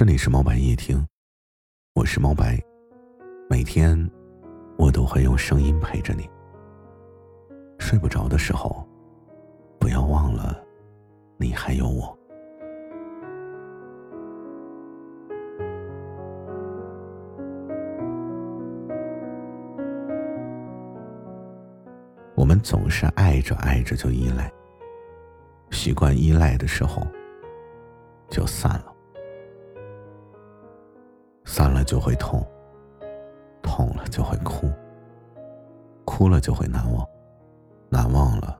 这里是猫白夜听，我是猫白，每天我都会用声音陪着你。睡不着的时候，不要忘了，你还有我。我们总是爱着爱着就依赖，习惯依赖的时候，就散了。就会痛，痛了就会哭，哭了就会难忘，难忘了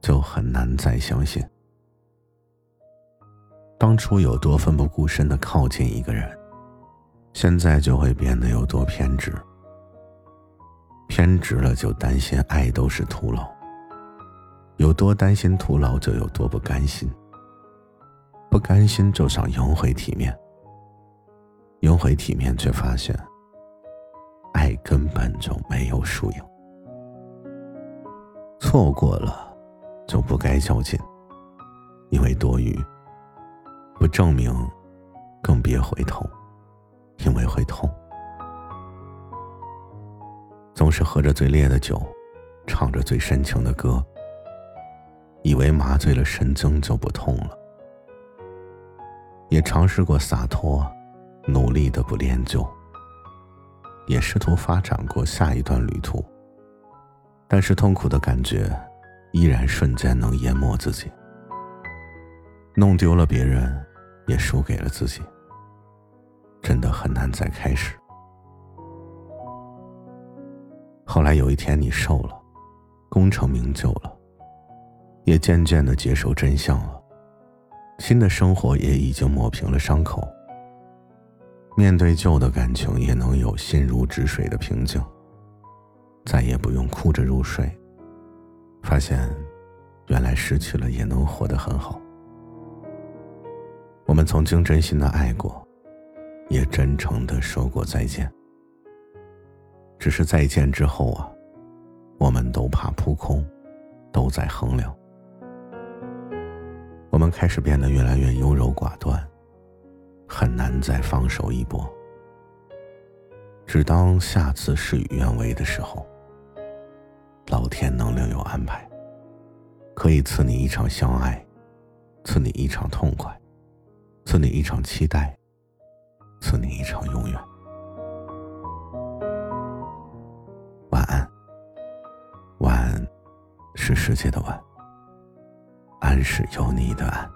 就很难再相信。当初有多奋不顾身的靠近一个人，现在就会变得有多偏执。偏执了就担心爱都是徒劳，有多担心徒劳就有多不甘心，不甘心就想赢回体面。赢回体面，却发现爱根本就没有输赢。错过了，就不该较劲，因为多余；不证明，更别回头，因为会痛。总是喝着最烈的酒，唱着最深情的歌，以为麻醉了神经就不痛了，也尝试过洒脱。努力的不恋旧，也试图发展过下一段旅途，但是痛苦的感觉依然瞬间能淹没自己，弄丢了别人，也输给了自己，真的很难再开始。后来有一天你瘦了，功成名就了，也渐渐的接受真相了，新的生活也已经抹平了伤口。面对旧的感情，也能有心如止水的平静。再也不用哭着入睡，发现，原来失去了也能活得很好。我们曾经真心的爱过，也真诚的说过再见。只是再见之后啊，我们都怕扑空，都在衡量。我们开始变得越来越优柔寡断。很难再放手一搏。只当下次事与愿违的时候，老天能另有安排，可以赐你一场相爱，赐你一场痛快，赐你一场期待，赐你一场永远。晚安。晚，是世界的晚，安是有你的安。